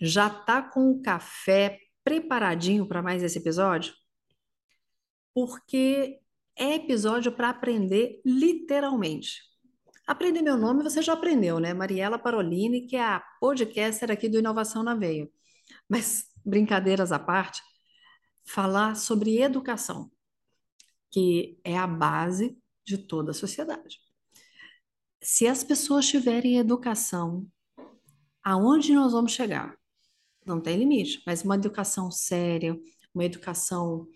já tá com o café preparadinho para mais esse episódio? Porque é episódio para aprender literalmente. Aprender meu nome você já aprendeu, né? Mariela Parolini, que é a podcaster aqui do Inovação na Veia. Mas, brincadeiras à parte, falar sobre educação, que é a base de toda a sociedade. Se as pessoas tiverem educação, aonde nós vamos chegar? Não tem limite, mas uma educação séria, uma educação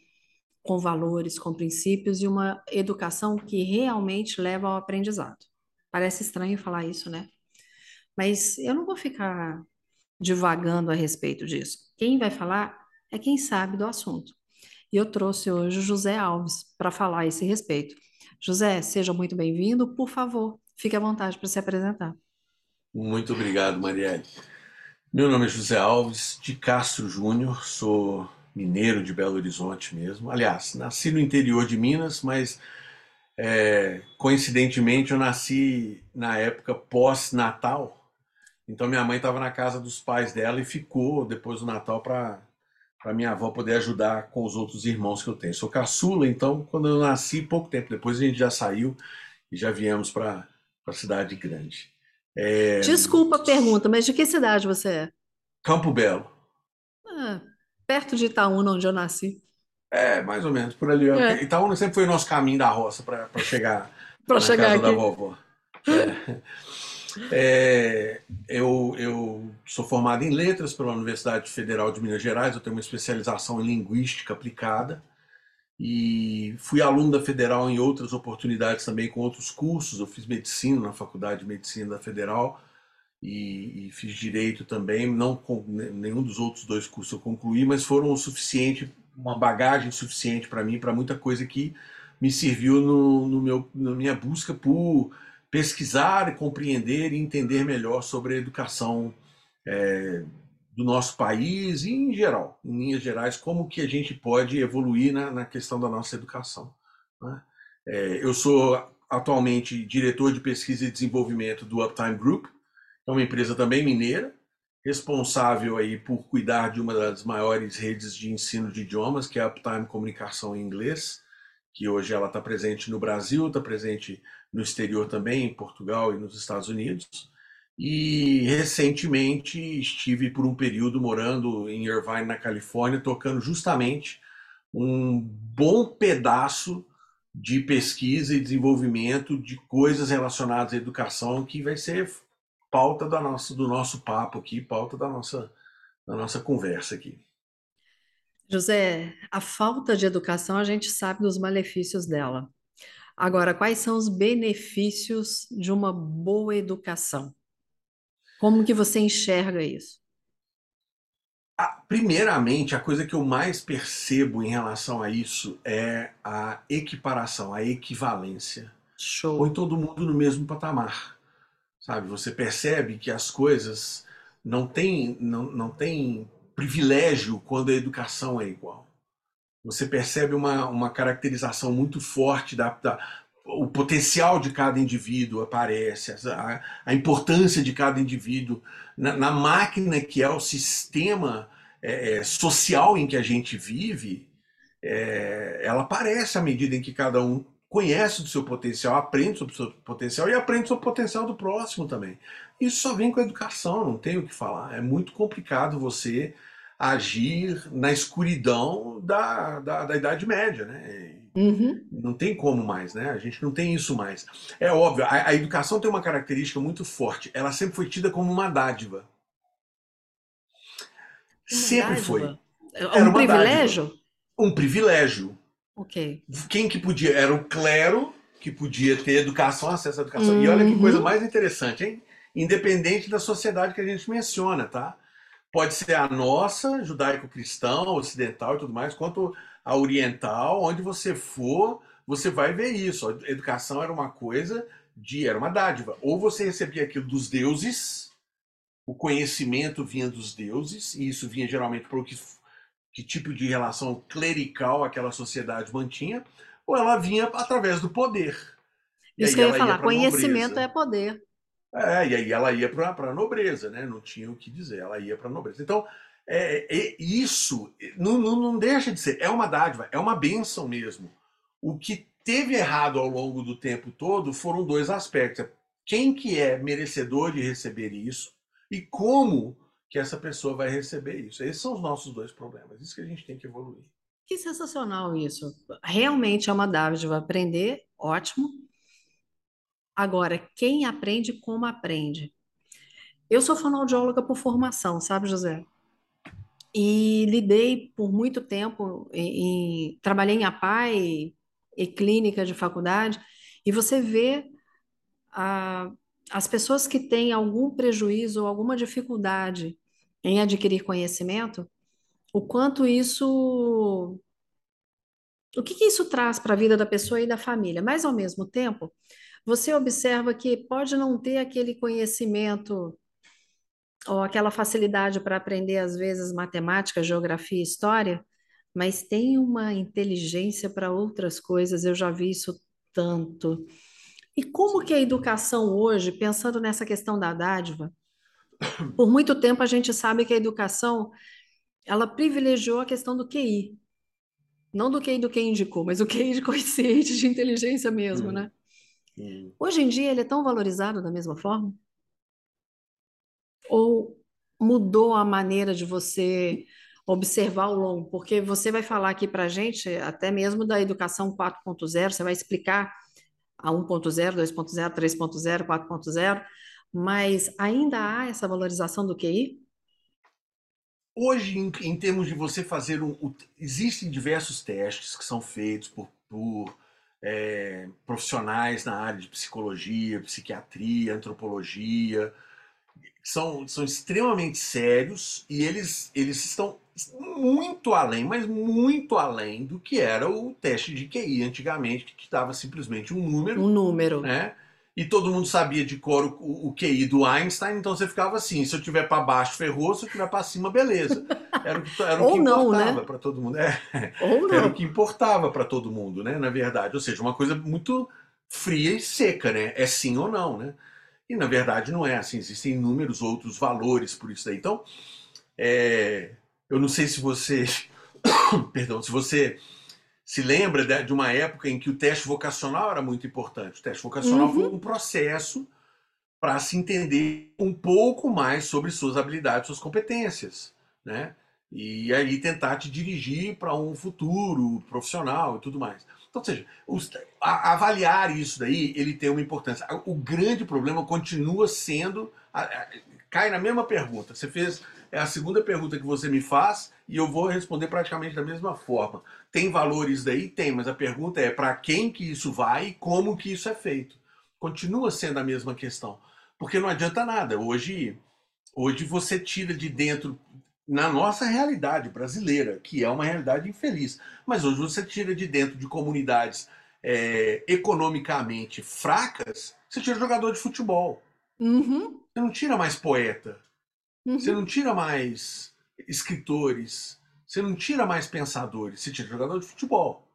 com valores, com princípios e uma educação que realmente leva ao aprendizado. Parece estranho falar isso, né? Mas eu não vou ficar divagando a respeito disso. Quem vai falar é quem sabe do assunto. E eu trouxe hoje o José Alves para falar a esse respeito. José, seja muito bem-vindo. Por favor, fique à vontade para se apresentar. Muito obrigado, Marielle. Meu nome é José Alves de Castro Júnior, sou mineiro de Belo Horizonte mesmo. Aliás, nasci no interior de Minas, mas é, coincidentemente eu nasci na época pós-Natal. Então minha mãe estava na casa dos pais dela e ficou depois do Natal para para minha avó poder ajudar com os outros irmãos que eu tenho. Sou caçula, então quando eu nasci, pouco tempo depois a gente já saiu e já viemos para a cidade grande. É... Desculpa a pergunta, mas de que cidade você é? Campo Belo. Ah, perto de Itaúna, onde eu nasci. É, mais ou menos, por ali. É. Itaúna sempre foi o nosso caminho da roça para chegar para chegar casa aqui. da vovó. É. É, eu, eu sou formado em letras pela Universidade Federal de Minas Gerais, eu tenho uma especialização em linguística aplicada e fui aluno da Federal em outras oportunidades também com outros cursos. Eu fiz medicina na Faculdade de Medicina da Federal e, e fiz direito também. Não com nenhum dos outros dois cursos eu concluí, mas foram o suficiente, uma bagagem suficiente para mim, para muita coisa que me serviu no, no meu, na minha busca por pesquisar, compreender e entender melhor sobre a educação é, do nosso país e em geral, em linhas gerais, como que a gente pode evoluir na, na questão da nossa educação. Né? É, eu sou atualmente diretor de pesquisa e desenvolvimento do Uptime Group, é uma empresa também mineira, responsável aí por cuidar de uma das maiores redes de ensino de idiomas, que é a Uptime Comunicação em Inglês, que hoje ela está presente no Brasil, está presente no exterior também, em Portugal e nos Estados Unidos. E recentemente estive por um período morando em Irvine, na Califórnia, tocando justamente um bom pedaço de pesquisa e desenvolvimento de coisas relacionadas à educação que vai ser pauta da nossa, do nosso papo aqui, pauta da nossa, da nossa conversa aqui. José, a falta de educação a gente sabe dos malefícios dela. Agora, quais são os benefícios de uma boa educação? Como que você enxerga isso? Primeiramente, a coisa que eu mais percebo em relação a isso é a equiparação, a equivalência. Show. Põe todo mundo no mesmo patamar. Sabe? Você percebe que as coisas não têm não, não tem privilégio quando a educação é igual você percebe uma, uma caracterização muito forte da, da o potencial de cada indivíduo aparece, a, a importância de cada indivíduo na, na, máquina que é o sistema é, é, social em que a gente vive, é, ela aparece à medida em que cada um conhece do seu potencial, aprende sobre o seu potencial e aprende sobre o potencial do próximo também. Isso só vem com a educação, não tem o que falar. É muito complicado você agir na escuridão da, da, da Idade Média, né? Uhum. Não tem como mais, né? A gente não tem isso mais. É óbvio, a, a, educação tem uma característica muito forte. Ela sempre foi tida como uma dádiva. Uma sempre dádiva? foi. É um privilégio? Dádiva. Um privilégio. Ok. Quem que podia? Era o clero que podia ter educação, acesso à educação. Uhum. E olha que coisa uhum. mais interessante, hein? Independente da sociedade que a gente menciona, tá? pode ser a nossa, judaico-cristã, ocidental e tudo mais, quanto a oriental, onde você for, você vai ver isso. A educação era uma coisa de era uma dádiva. Ou você recebia aquilo dos deuses, o conhecimento vinha dos deuses, e isso vinha geralmente por que, que tipo de relação clerical aquela sociedade mantinha, ou ela vinha através do poder. Isso que eu ia falar, conhecimento é poder. É, e aí ela ia para a nobreza, né? Não tinha o que dizer, ela ia para a nobreza. Então, é, é, isso não, não, não deixa de ser, é uma dádiva, é uma bênção mesmo. O que teve errado ao longo do tempo todo foram dois aspectos. Quem que é merecedor de receber isso e como que essa pessoa vai receber isso. Esses são os nossos dois problemas. Isso que a gente tem que evoluir. Que sensacional isso. Realmente é uma dádiva aprender, ótimo. Agora, quem aprende, como aprende? Eu sou fonoaudióloga por formação, sabe, José? E lidei por muito tempo, em, em, trabalhei em APAI e clínica de faculdade, e você vê a, as pessoas que têm algum prejuízo ou alguma dificuldade em adquirir conhecimento, o quanto isso. O que, que isso traz para a vida da pessoa e da família? Mas, ao mesmo tempo, você observa que pode não ter aquele conhecimento ou aquela facilidade para aprender, às vezes, matemática, geografia, história, mas tem uma inteligência para outras coisas, eu já vi isso tanto. E como que a educação hoje, pensando nessa questão da dádiva, por muito tempo a gente sabe que a educação ela privilegiou a questão do QI. Não do QI do que indicou, mas o QI de consciente, de inteligência mesmo, né? Hoje em dia ele é tão valorizado da mesma forma? Ou mudou a maneira de você observar o longo? Porque você vai falar aqui para a gente, até mesmo da educação 4.0, você vai explicar a 1.0, 2.0, 3.0, 4.0, mas ainda há essa valorização do QI? Hoje, em, em termos de você fazer um, Existem diversos testes que são feitos por, por é, profissionais na área de psicologia, psiquiatria, antropologia, são, são extremamente sérios e eles, eles estão muito além, mas muito além do que era o teste de QI antigamente, que dava simplesmente um número. Um número. Né? E todo mundo sabia de cor o, o QI do Einstein, então você ficava assim: se eu tiver para baixo, ferrou, se eu tiver para cima, beleza. Era, era o que importava né? para todo mundo. É. Era o que importava para todo mundo, né? Na verdade. Ou seja, uma coisa muito fria e seca, né? É sim ou não, né? E na verdade não é assim, existem inúmeros outros valores por isso daí. Então, é, eu não sei se você, perdão, se você se lembra de uma época em que o teste vocacional era muito importante. O teste vocacional uhum. foi um processo para se entender um pouco mais sobre suas habilidades, suas competências, né? E aí tentar te dirigir para um futuro profissional e tudo mais. Então, ou seja, os, a, avaliar isso daí, ele tem uma importância. O grande problema continua sendo. A, a, cai na mesma pergunta. Você fez. É a segunda pergunta que você me faz e eu vou responder praticamente da mesma forma. Tem valores daí? Tem, mas a pergunta é para quem que isso vai e como que isso é feito. Continua sendo a mesma questão. Porque não adianta nada. Hoje, hoje você tira de dentro na nossa realidade brasileira, que é uma realidade infeliz. Mas hoje você tira de dentro de comunidades é, economicamente fracas, você tira jogador de futebol. Uhum. Você não tira mais poeta. Uhum. Você não tira mais escritores. Você não tira mais pensadores. Você tira jogador de futebol.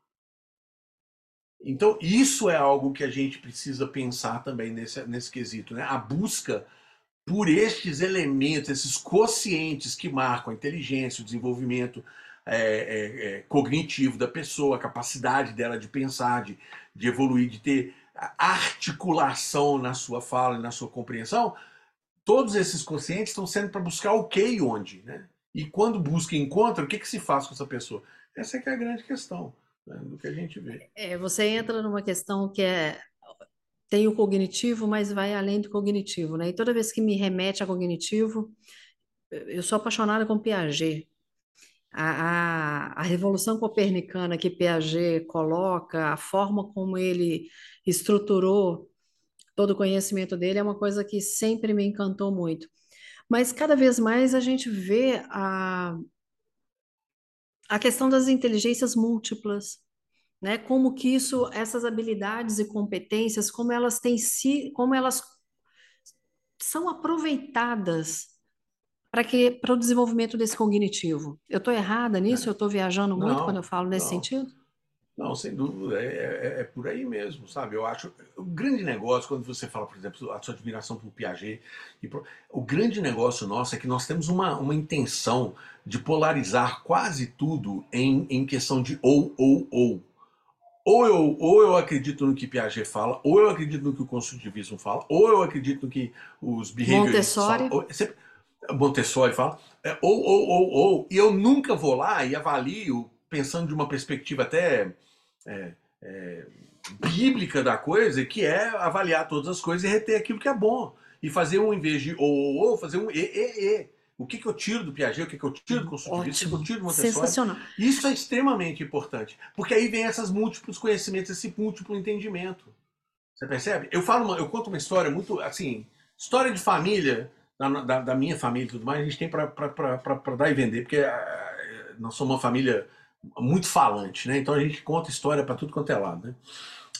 Então, isso é algo que a gente precisa pensar também nesse, nesse quesito. Né? A busca por estes elementos, esses quocientes que marcam a inteligência, o desenvolvimento é, é, é, cognitivo da pessoa, a capacidade dela de pensar, de, de evoluir, de ter articulação na sua fala e na sua compreensão, todos esses quocientes estão sendo para buscar o que e onde. Né? E quando busca e encontra, o que, que se faz com essa pessoa? Essa é que é a grande questão né, do que a gente vê. É, você entra numa questão que é tem o cognitivo, mas vai além do cognitivo, né? E toda vez que me remete a cognitivo, eu sou apaixonada com Piaget. A, a, a revolução copernicana que Piaget coloca, a forma como ele estruturou todo o conhecimento dele é uma coisa que sempre me encantou muito. Mas cada vez mais a gente vê a, a questão das inteligências múltiplas, né? Como que isso, essas habilidades e competências, como elas têm si, como elas são aproveitadas para que para o desenvolvimento desse cognitivo. Eu estou errada nisso? É. Eu estou viajando muito Não, quando eu falo nesse não. sentido? Não, sem dúvida, é, é- é por aí mesmo, sabe? Eu acho o grande negócio, quando você fala, por exemplo, a sua admiração por Piaget, e por- o grande negócio nosso é que nós temos uma, uma intenção de polarizar quase tudo em, em questão de ou, ou, ou. Ou eu, ou eu acredito no que Piaget fala, ou eu acredito no que o construtivismo fala, ou eu acredito no que os behavioristas Montessori. falam. ou- sempre- Montessori fala. É, ou, ou, ou, ou. E eu nunca vou lá e avalio, pensando de uma perspectiva até é, é, bíblica da coisa, que é avaliar todas as coisas e reter aquilo que é bom. E fazer um, em vez de ou, ou, ou, fazer um e, e, e. O que, que eu tiro do Piaget, o que, que eu tiro do construtivismo, o que, eu tiro do Montessori. sensacional. Isso é extremamente importante, porque aí vem esses múltiplos conhecimentos, esse múltiplo entendimento. Você percebe? Eu falo, uma- eu conto uma história muito assim, história de família da, da- da minha família e tudo mais. A gente tem para dar e vender, porque ah, nós somos uma família muito falante, né? Então a gente conta história para tudo quanto é lado, né?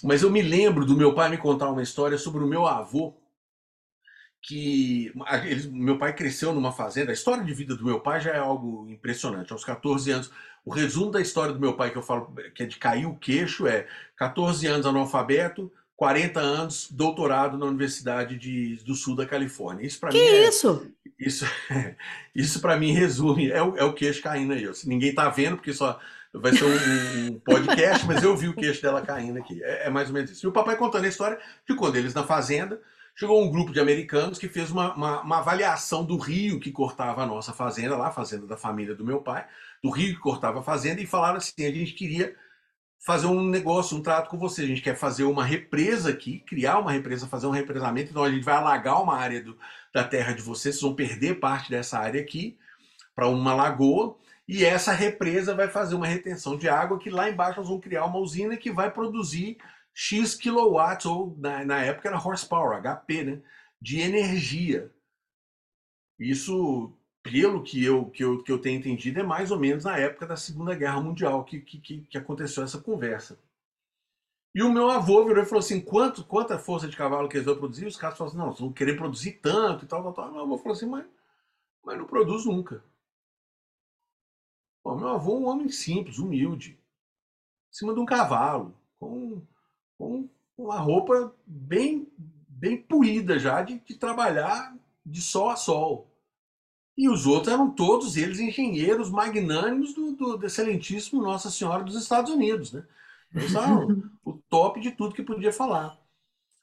Mas eu me lembro do meu pai me contar uma história sobre o meu avô que eles- meu pai cresceu numa fazenda. A história de vida do meu pai já é algo impressionante. Aos 14 anos, o resumo da história do meu pai que eu falo que é de cair o queixo é 14 anos analfabeto, 40 anos doutorado na Universidade de- do Sul da Califórnia. Isso para mim é isso? isso, isso para mim resume é o, é o queixo caindo aí. Ninguém tá vendo porque só vai ser um, um podcast, mas eu vi o queixo dela caindo aqui. É, é mais ou menos isso. E o papai contando a história de quando eles na fazenda chegou um grupo de americanos que fez uma, uma, uma avaliação do rio que cortava a nossa fazenda lá, a fazenda da família do meu pai, do rio que cortava a fazenda e falaram assim: a gente queria fazer um negócio, um trato com você. A gente quer fazer uma represa aqui, criar uma represa, fazer um represamento. Então a gente vai alagar uma área do, da terra de vocês, vocês vão perder parte dessa área aqui para uma lagoa. E essa represa vai fazer uma retenção de água que lá embaixo nós vamos criar uma usina que vai produzir X kilowatts, ou na, na época era horsepower, HP, né? De energia. Isso, pelo que eu, que, eu, que eu tenho entendido, é mais ou menos na época da Segunda Guerra Mundial que, que, que, aconteceu essa conversa. E o meu avô virou e falou assim: quanto, quanta força de cavalo que eles vão produzir? Os caras falaram assim: não, vão querer produzir tanto e tal, tal, tal. Meu avô falou assim: mas, mas não produz nunca. Pô, meu avô é um homem simples, humilde, em cima de um cavalo, com, com uma roupa bem, bem poída já de, de trabalhar de sol a sol. E os outros eram todos eles engenheiros magnânimos do, do, do excelentíssimo Nossa Senhora dos Estados Unidos, né? Eles eram o top de tudo que podia falar.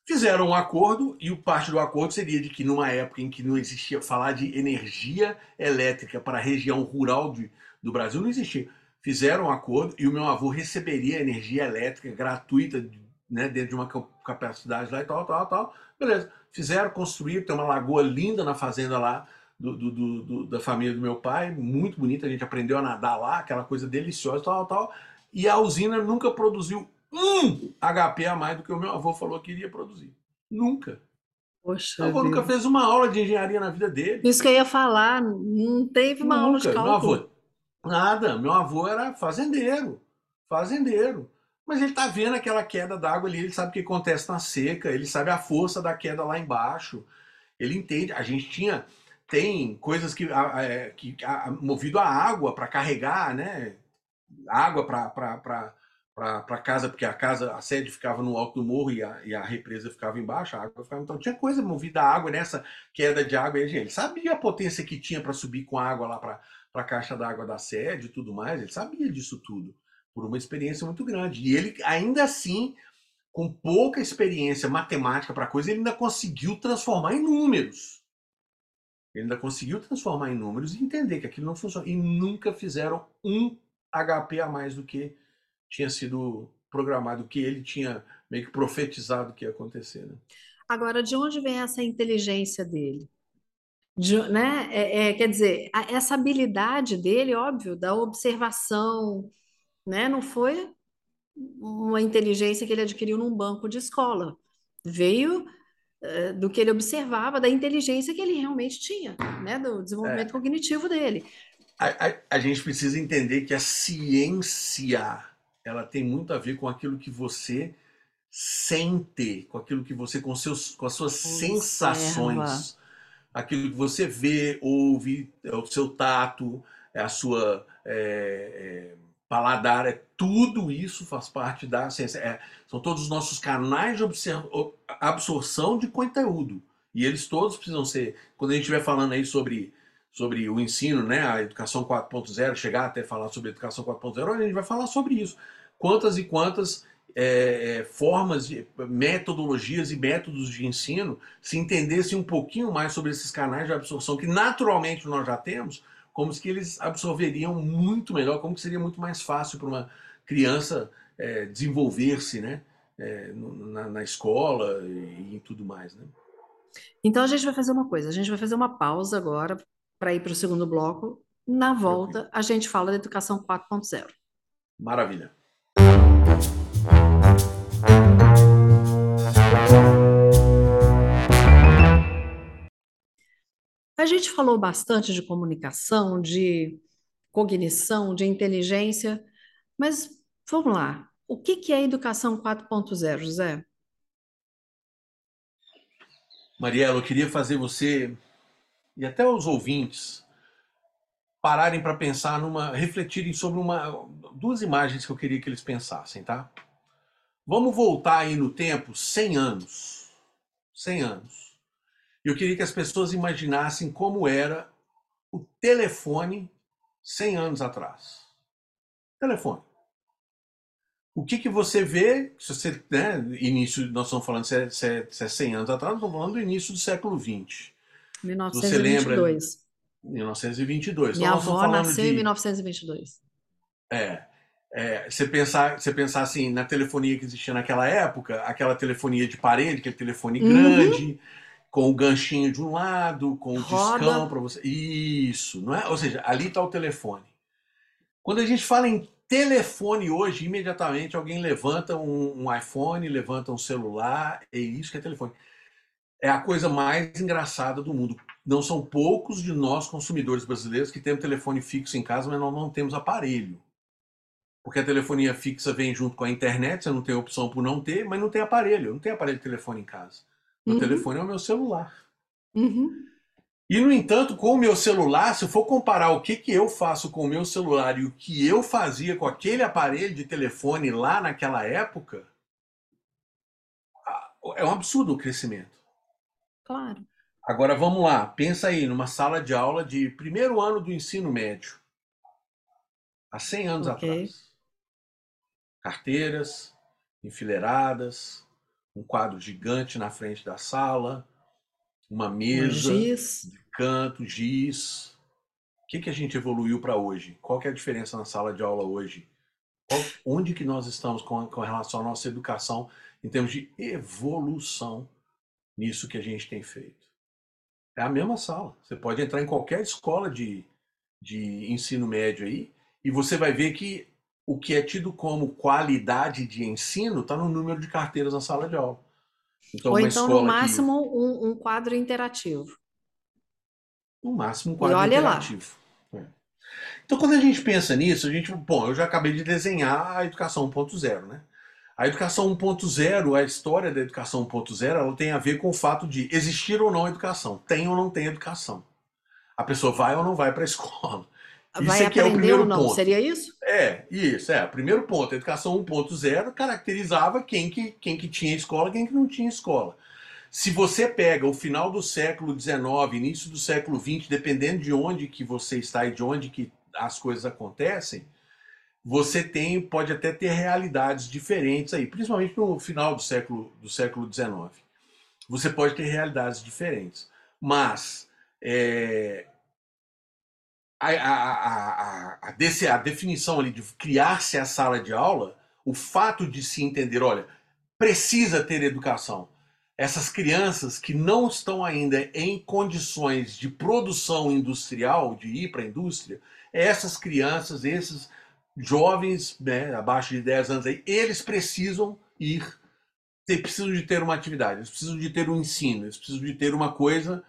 Fizeram um acordo e o parte do acordo seria de que numa época em que não existia falar de energia elétrica para a região rural de, do Brasil não existia. Fizeram um acordo e o meu avô receberia energia elétrica gratuita, né, dentro de uma capacidade lá e tal, tal, tal. Beleza. Fizeram, construíram, tem uma lagoa linda na fazenda lá do, do, do, da família do meu pai, muito bonita, a gente aprendeu a nadar lá, aquela coisa deliciosa, tal, tal. E a usina nunca produziu um HP a mais do que o meu avô falou que iria produzir. Nunca. Poxa meu avô vida. nunca fez uma aula de engenharia na vida dele. Isso que eu ia falar, não teve uma aula de Nunca. Meu cálculo. avô, nada. Meu avô era fazendeiro. Fazendeiro. Mas ele tá vendo aquela queda d'água ali, ele sabe o que acontece na seca, ele sabe a força da queda lá embaixo. Ele entende. A gente tinha. Tem coisas que, a- é, que a- movido a água para carregar, né? Água para casa, porque a casa, a sede ficava no alto do morro e a, e a represa ficava embaixo, a água ficava. Então tinha coisa movida a água nessa queda de água. E a gente ele sabia a potência que tinha para subir com água lá para a caixa d'água da sede e tudo mais. Ele sabia disso tudo, por uma experiência muito grande. E ele, ainda assim, com pouca experiência matemática para coisa, ele ainda conseguiu transformar em números. Ele ainda conseguiu transformar em números e entender que aquilo não funciona. E nunca fizeram um HP a mais do que tinha sido programado, do que ele tinha meio que profetizado que ia acontecer. Né? Agora, de onde vem essa inteligência dele? De- né? É, é, quer dizer, essa habilidade dele, óbvio, da observação, né? Não foi uma inteligência que ele adquiriu num banco de escola. Veio eh, do que ele observava, da inteligência que ele realmente tinha, né? Do desenvolvimento é. cognitivo dele. A, a, a, gente precisa entender que a ciência ela tem muito a ver com aquilo que você sente, com aquilo que você, com, seus, com as suas Observa. sensações, aquilo que você vê, ouve, é o seu tato, é a sua é, é, paladar, é tudo isso faz parte da ciência. É, são todos os nossos canais de absorção de conteúdo. E eles todos precisam ser. Quando a gente estiver falando aí sobre, sobre o ensino, né, a educação 4.0, chegar até falar sobre a educação 4.0, a gente vai falar sobre isso. Quantas e quantas é, é, formas, de, metodologias e métodos de ensino se entendessem um pouquinho mais sobre esses canais de absorção que naturalmente nós já temos, como que eles absorveriam muito melhor, como que seria muito mais fácil para uma criança é, desenvolver-se né, é, na, na, escola e, em tudo mais. Né? Então a gente vai fazer uma coisa, a gente vai fazer uma pausa agora para ir para o segundo bloco. Na volta, a gente fala da educação 4.0. Maravilha. A gente falou bastante de comunicação, de cognição, de inteligência, mas vamos lá. O que que é educação 4.0, José? Mariela, eu queria fazer você e até os ouvintes pararem para pensar numa, refletirem sobre uma, duas imagens que eu queria que eles pensassem, tá? Vamos voltar aí no tempo 100 anos. 100 anos. Eu queria que as pessoas imaginassem como era o telefone 100 anos atrás. Telefone. O que, que você vê, se você, né, início, nós estamos falando se é, se, é, se é 100 anos atrás, nós estamos falando do início do século XX. 1922. Você lembra? 1922. Minha então, avó nasceu de, em 1922. É, é, você, pensar, você pensar assim, na telefonia que existia naquela época, aquela telefonia de parede, aquele telefone uhum. Com o ganchinho de um lado, com o Roda. discão para você. Isso, não é? Ou seja, ali está o telefone. Quando a gente fala em telefone hoje, imediatamente alguém levanta um, um, iPhone, levanta um celular, é isso que é telefone. É a coisa mais engraçada do mundo. Não são poucos de nós, consumidores brasileiros, que temos telefone fixo em casa, mas nós não temos aparelho. Porque a telefonia fixa vem junto com a internet, você não tem opção por não ter, mas não tem aparelho. Não tenho aparelho de telefone em casa. Meu uhum. telefone é o meu celular. Uhum. E, no entanto, com o meu celular, se eu for comparar o que, que eu faço com o meu celular e o que eu fazia com aquele aparelho de telefone lá naquela época, é um absurdo o crescimento. Claro. Agora vamos lá, pensa aí numa sala de aula de primeiro ano do ensino médio, há 100 anos okay. atrás. Carteiras enfileiradas, um quadro gigante na frente da sala, uma mesa um de canto, giz. O que, que a gente evoluiu para hoje? Qual que é a diferença na sala de aula hoje? Qual, onde que nós estamos com, com relação à nossa educação em termos de evolução nisso que a gente tem feito? É a mesma sala. Você pode entrar em qualquer escola de, de ensino médio aí e você vai ver que o que é tido como qualidade de ensino está no número de carteiras na sala de aula. Então, Ou então, no máximo, que... um, um, quadro interativo. No máximo, um quadro interativo. É. Então, quando a gente pensa nisso, a gente. Bom, eu já acabei de desenhar a educação 1.0, né? A educação 1.0, a história da educação 1.0, ela tem a ver com o fato de existir ou não educação, tem ou não tem educação. A pessoa vai ou não vai para a escola. Vai isso aqui aprender é o primeiro ou não? Ponto. Seria isso? É, isso, é. Primeiro ponto, a educação 1.0 caracterizava quem que, quem que tinha escola quem que não tinha escola. Se você pega o final do século XIX, início do século XX, dependendo de onde que você está e de onde que as coisas acontecem, você tem, pode até ter realidades diferentes aí, principalmente no final do século, do século XIX. Você pode ter realidades diferentes. Mas é, a, a, a, a, definição ali de criar-se a sala de aula, o fato de se entender, olha, precisa ter educação. Essas crianças que não estão ainda em condições de produção industrial, de ir para a indústria, essas crianças, esses jovens né, abaixo de 10 anos, aí, eles precisam ir eles precisam de ter uma atividade, eles precisam de ter um ensino, eles precisam de ter uma coisa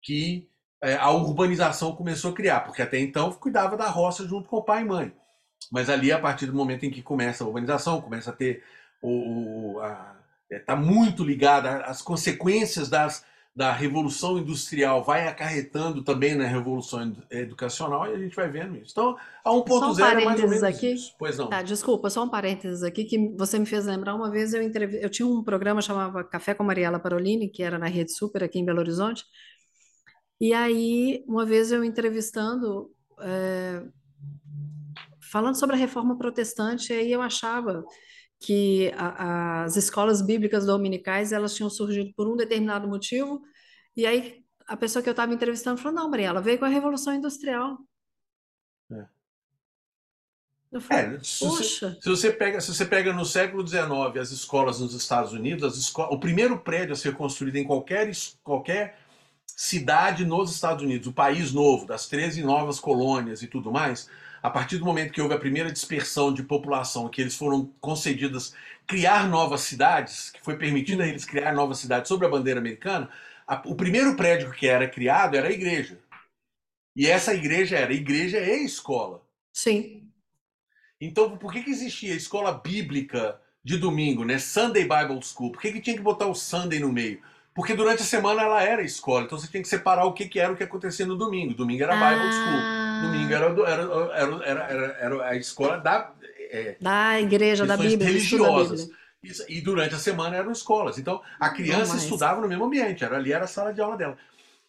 que é, a urbanização começou a criar, porque até então cuidava da roça junto com o pai e mãe. Mas ali, a partir do momento em que começa a urbanização, começa a ter o. está é, muito ligada às consequências das, da revolução industrial, vai acarretando também na revolução educacional e a gente vai vendo isso. Então, a 1.0 um é mais ou menos aqui. isso. Pois não. Tá, desculpa, só um parênteses aqui que você me fez lembrar. Uma vez eu, entrev... eu tinha um programa chamava Café com Mariela Parolini, que era na Rede Super aqui em Belo Horizonte, e aí, uma vez eu entrevistando, é, falando sobre a reforma protestante, aí eu achava que a, as escolas bíblicas dominicais elas tinham surgido por um determinado motivo, e aí a pessoa que eu estava entrevistando falou: não, Mariela, veio com a Revolução Industrial. É. Eu falei, é, se, Poxa. Você, se, você pega, se você pega no século XIX as escolas nos Estados Unidos, as escolas, o primeiro prédio a ser construído em qualquer, qualquer cidade nos Estados Unidos, o país novo, das 13 novas colônias e tudo mais, a partir do momento que houve a primeira dispersão de população, que eles foram concedidas criar novas cidades, que foi permitido a eles criar novas cidades sob a bandeira americana, a, o primeiro prédio que era criado era a igreja. E essa igreja era igreja e escola. Sim. Então, por que, que existia a escola bíblica de domingo, né? Sunday Bible School? Por que, que tinha que botar o Sunday no meio? Porque durante a semana ela era escola, então você tinha que separar o que, que era o que acontecia no domingo. Domingo era Bible ah. School. Domingo era, era, era, era, era a escola da. É, da igreja, da Bíblia. religiosas. Isso, e durante a semana eram escolas. Então a criança estudava no mesmo ambiente, era, ali era a sala de aula dela.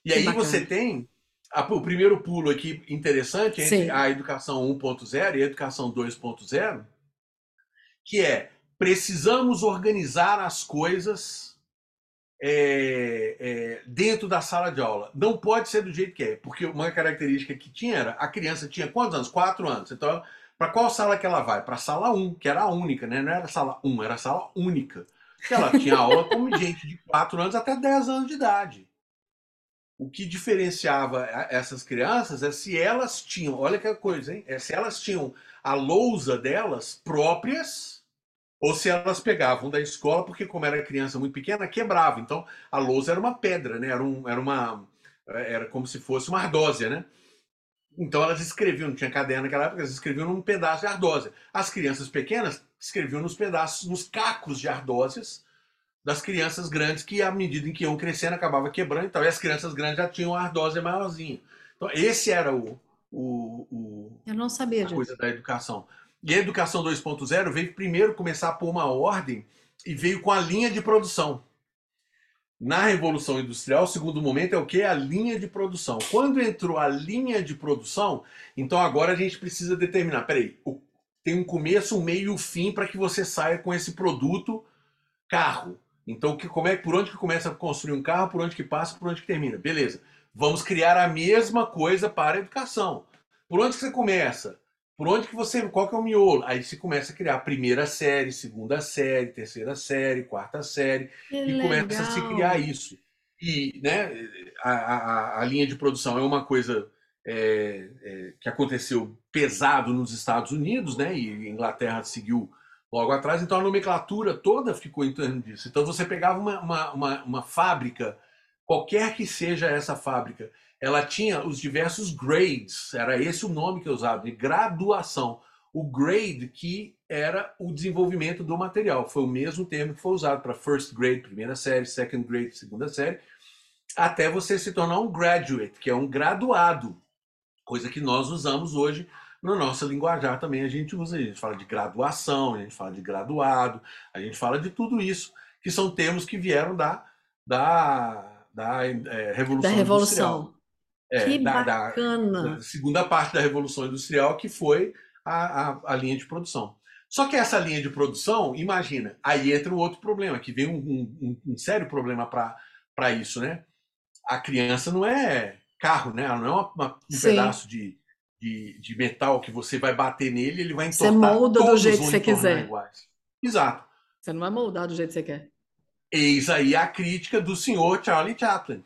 E que aí bacana. você tem a, o primeiro pulo aqui interessante entre Sim. a educação 1.0 e a educação 2.0, que é precisamos organizar as coisas é, é, dentro da sala de aula. Não pode ser do jeito que é, porque uma característica que tinha era a criança tinha quantos anos? Quatro anos. Então, para qual sala que ela vai? Para a sala 1, que era a única, né? Não era sala 1, era sala única. Ela tinha aula com gente de 4 anos até 10 anos de idade. O que diferenciava essas crianças é se elas tinham, olha que coisa, hein? É se elas tinham a lousa delas próprias ou se elas pegavam da escola, porque como era criança muito pequena, quebrava. Então a lousa era uma pedra, né? Era, um, era uma era como se fosse uma ardósia, né? Então elas escreviam, não tinha caderno naquela época, elas escreviam num pedaço de ardósia. As crianças pequenas escreviam nos pedaços, nos cacos de ardósias das crianças grandes que, à medida em que iam crescendo, acabava quebrando então, e as crianças grandes já tinham a ardósia maiorzinha. Então, esse era o, o, o Eu não sabia a disso. coisa da educação. E a educação 2.0 veio primeiro começar a pôr uma ordem e veio com a linha de produção. Na Revolução Industrial, o segundo momento é o que? A linha de produção. Quando entrou a linha de produção, então agora a gente precisa determinar, peraí, tem um começo, um meio e um fim para que você saia com esse produto carro. Então, que, como é, por onde que começa a construir um carro, por onde que passa, por onde que termina. Beleza. Vamos criar a mesma coisa para a educação. Por onde que você começa? Por onde que você. Qual que é o miolo? Aí você começa a criar primeira série, segunda série, terceira série, quarta série. Que e legal. começa a se criar isso. E né, a, a, a linha de produção é uma coisa é, é, que aconteceu pesado nos Estados Unidos, né? E Inglaterra seguiu logo atrás, então a nomenclatura toda ficou em torno disso. Então você pegava uma, uma, uma, uma fábrica, qualquer que seja essa fábrica, ela tinha os diversos grades, era esse o nome que eu usava, de graduação. O grade que era o desenvolvimento do material, foi o mesmo termo que foi usado para first grade, primeira série, second grade, segunda série, até você se tornar um graduate, que é um graduado, coisa que nós usamos hoje no nosso linguajar também a gente usa, a gente fala de graduação, a gente fala de graduado, a gente fala de tudo isso, que são termos que vieram da, da, da é, Revolução, da Revolução. Industrial. É, que da, bacana! Da, da, segunda parte da Revolução Industrial, que foi a, a, a, linha de produção. Só que essa linha de produção, imagina, aí entra um outro problema, que vem um, um, um sério problema para isso, né? A criança não é carro, né? Ela não é uma, uma, um Sim. pedaço de, de, de, metal que você vai bater nele ele vai entortar. Você molda do jeito que você quiser. Iguais. Exato. Você não vai moldar do jeito que você quer. Eis aí a crítica do senhor Charlie Chaplin,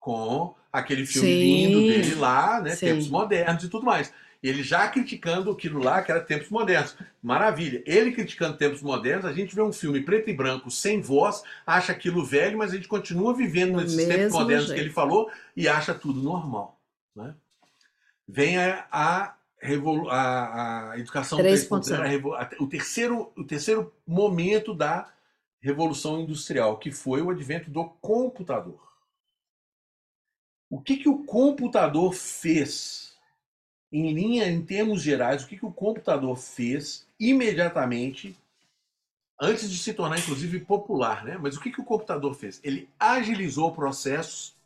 com aquele filme Sim. lindo dele lá, né? Sim. Tempos modernos e tudo mais. Ele já criticando aquilo lá que era tempos modernos. Maravilha. Ele criticando tempos modernos, a gente vê um filme preto e branco, sem voz, acha aquilo velho, mas a gente continua vivendo nesses tempos modernos jeito. que ele falou e acha tudo normal. Né? Vem a, a, a, a educação 3.0, o terceiro, o terceiro momento da revolução industrial, que foi o advento do computador. O que, que o computador fez, em linha, em termos gerais, o que, que o computador fez imediatamente, antes de se tornar, inclusive, popular, né? Mas o que, que o computador fez? Ele agilizou processos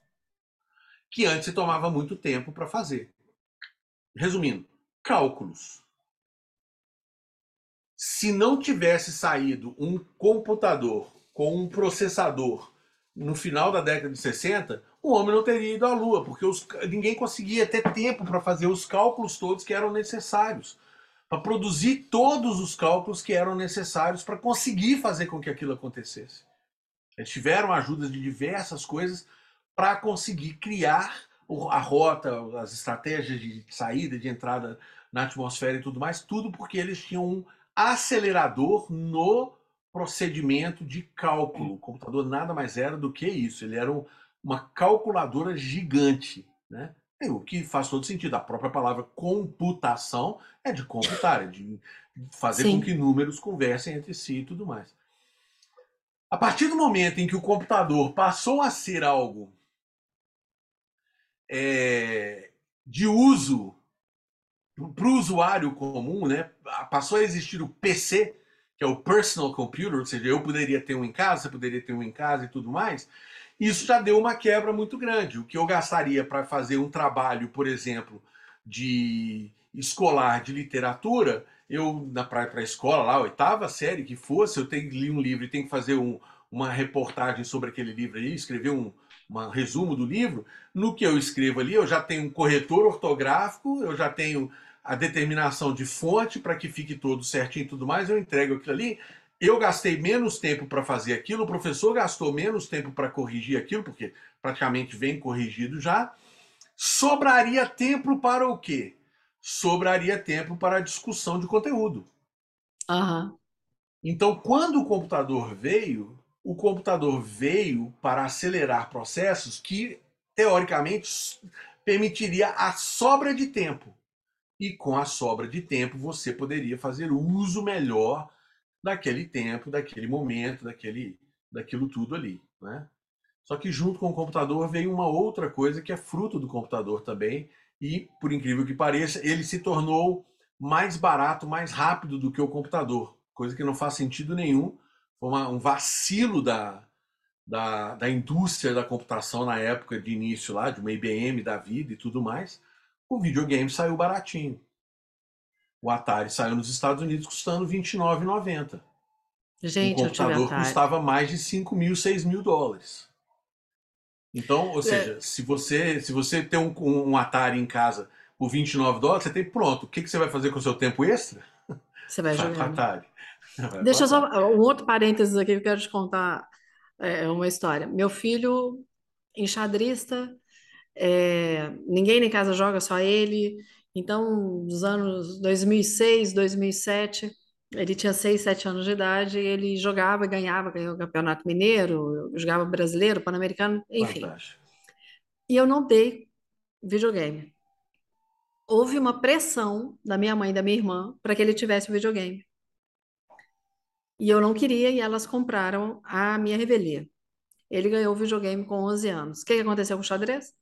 que antes tomava muito tempo para fazer. Resumindo, cálculos se não tivesse saído um computador com um processador no final da década de 60, o homem não teria ido à Lua, porque os, ninguém conseguia ter tempo para fazer os cálculos todos que eram necessários, para produzir todos os cálculos que eram necessários para conseguir fazer com que aquilo acontecesse. Eles tiveram ajuda de diversas coisas para conseguir criar a rota, as estratégias de saída, de entrada na atmosfera e tudo mais, tudo porque eles tinham um acelerador no procedimento de cálculo. O computador nada mais era do que isso. Ele era uma calculadora gigante. Né? o que faz todo sentido. A própria palavra computação é de computar, é de fazer Sim. com que números conversem entre si e tudo mais. A partir do momento em que o computador passou a ser algo é, de uso para o usuário comum, né, passou a existir o PC, que é o personal computer, ou seja, eu poderia ter um em casa, você poderia ter um em casa e tudo mais. Isso já deu uma quebra muito grande. O que eu gastaria para fazer um trabalho, por exemplo, de escolar de literatura, eu na para a escola lá, oitava série que fosse, eu tenho li um livro e tenho que fazer um, uma reportagem sobre aquele livro aí, escrever um, um resumo do livro. No que eu escrevo ali, eu já tenho um corretor ortográfico, eu já tenho a determinação de fonte para que fique tudo certinho e tudo mais, eu entrego aquilo ali. Eu gastei menos tempo para fazer aquilo, o professor gastou menos tempo para corrigir aquilo, porque praticamente vem corrigido já. Sobraria tempo para o quê? Sobraria tempo para a discussão de conteúdo. Uhum. Então, quando o computador veio, o computador veio para acelerar processos que, teoricamente, permitiria a sobra de tempo e com a sobra de tempo você poderia fazer uso melhor daquele tempo, daquele momento, daquele, daquilo tudo ali, né? Só que junto com o computador veio uma outra coisa que é fruto do computador também e, por incrível que pareça, ele se tornou mais barato, mais rápido do que o computador, coisa que não faz sentido nenhum. Foi uma, um vacilo da, da, da indústria da computação na época de início lá, de uma IBM da vida e tudo mais o videogame saiu baratinho. O Atari saiu nos Estados Unidos custando R$29,90. Gente, o computador custava mais de 5 mil, 6 mil dólares. Então, ou é. seja, é. se você se você tem um, um, Atari em casa por 29 dólares, você tem pronto. O que, que você vai fazer com o seu tempo extra? Você vai jogar. Atari. Deixa só um outro parênteses aqui que eu quero te contar é, uma história. Meu filho, enxadrista, é, ninguém em casa joga, só ele. Então, nos anos 2006, 2007, ele tinha 6, 7 anos de idade, ele jogava e ganhava, ganhou o Campeonato Mineiro, jogava brasileiro, pan-americano, enfim. Fantástico. E eu não dei videogame. Houve uma pressão da minha mãe e da minha irmã para que ele tivesse videogame. E eu não queria, e elas compraram a minha revelia. Ele ganhou o videogame com 11 anos. O que aconteceu com o xadrez?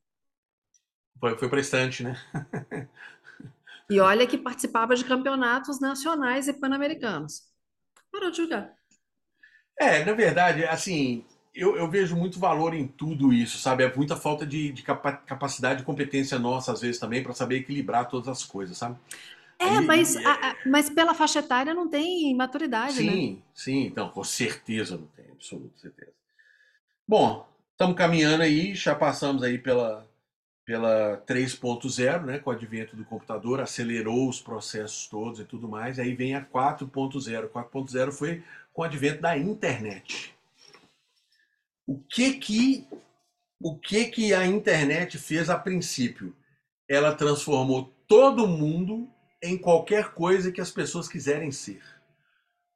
Foi, foi para estante, né? e olha que participava de campeonatos nacionais e pan-americanos. Parou de jogar. É, na verdade, assim, eu, eu, vejo muito valor em tudo isso, sabe? É muita falta de, de capacidade e competência nossa, às vezes, também, para saber equilibrar todas as coisas, sabe? É, mas, a, a, mas pela faixa etária não tem maturidade, sim, né? Sim, sim, então, com certeza não tem, absoluta certeza. Bom, estamos caminhando aí, já passamos aí pela, pela 3.0, né, com o advento do computador, acelerou os processos todos e tudo mais. Aí vem a 4.0. 4.0 foi com o advento da internet. O que que o que que a internet fez a princípio? Ela transformou todo mundo em qualquer coisa que as pessoas quiserem ser.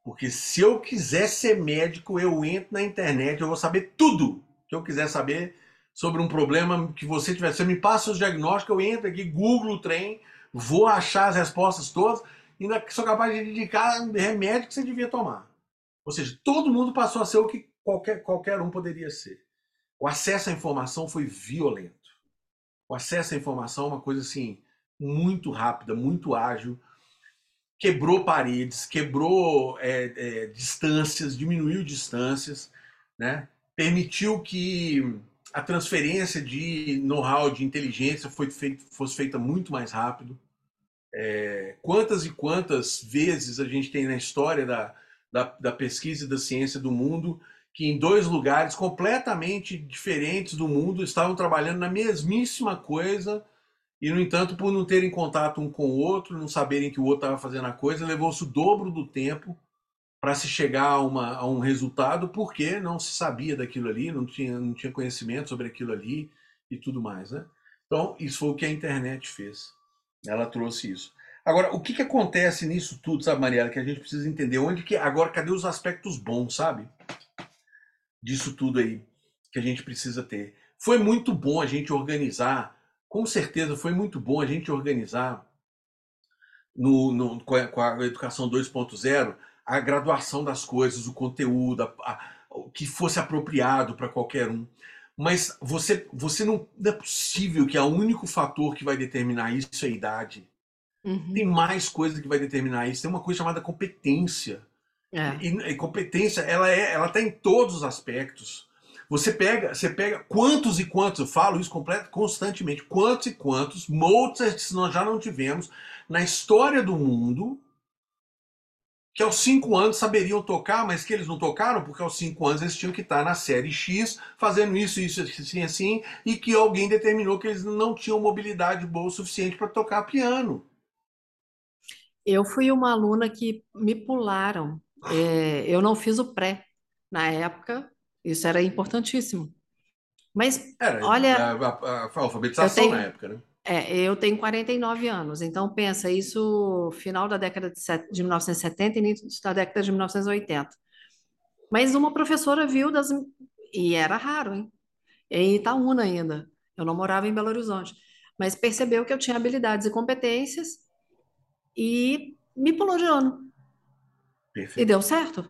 Porque se eu quiser ser médico, eu entro na internet, eu vou saber tudo que eu quiser saber sobre um problema que você tiver. Você me passa os diagnósticos, eu entro aqui, google o trem, vou achar as respostas todas, e ainda sou capaz de indicar remédio que você devia tomar. Ou seja, todo mundo passou a ser o que qualquer, qualquer um poderia ser. O acesso à informação foi violento. O acesso à informação é uma coisa assim, muito rápida, muito ágil, quebrou paredes, quebrou é, é, distâncias, diminuiu distâncias, né? permitiu que a transferência de know-how, de inteligência foi feito, fosse feita muito mais rápido. É, quantas e quantas vezes a gente tem na história da, da, da pesquisa e da ciência do mundo que em dois lugares completamente diferentes do mundo estavam trabalhando na mesmíssima coisa e, no entanto, por não terem contato um com o outro, não saberem que o outro estava fazendo a coisa, levou-se o dobro do tempo para se chegar a, uma, a, um resultado, porque não se sabia daquilo ali, não tinha, não tinha conhecimento sobre aquilo ali e tudo mais. Né? Então, isso foi o que a internet fez. Ela trouxe isso. Agora, o que, que acontece nisso tudo, sabe, Mariela, que a gente precisa entender? Onde que. Agora, cadê os aspectos bons, sabe? Disso tudo aí que a gente precisa ter. Foi muito bom a gente organizar com certeza foi muito bom a gente organizar no, no com, a, com, a, educação 2.0 a graduação das coisas, o conteúdo, a, a, que fosse apropriado para qualquer um. Mas você, você não, não, é possível que o único fator que vai determinar isso é a idade. Uhum. Tem mais coisa que vai determinar isso. Tem uma coisa chamada competência. É. E, e, competência, ela é, ela está em todos os aspectos. Você pega, você pega quantos e quantos, eu falo isso completo, constantemente, quantos e quantos Mozart nós já não tivemos na história do mundo que aos cinco anos saberiam tocar, mas que eles não tocaram porque aos cinco anos eles tinham que estar na série X fazendo isso, isso, assim, assim, e que alguém determinou que eles não tinham mobilidade boa o suficiente para tocar piano. Eu fui uma aluna que me pularam. É, eu não fiz o pré na época, isso era importantíssimo. Mas, era, olha. A, a, a alfabetização tenho, na época, né? É, eu tenho 49 anos, então pensa, isso final da década de, de 1970 e início da década de 1980. Mas uma professora viu das. E era raro, hein? Em Itaúna ainda. Eu não morava em Belo Horizonte. Mas percebeu que eu tinha habilidades e competências e me pulou de ano. Perfeito. E deu certo.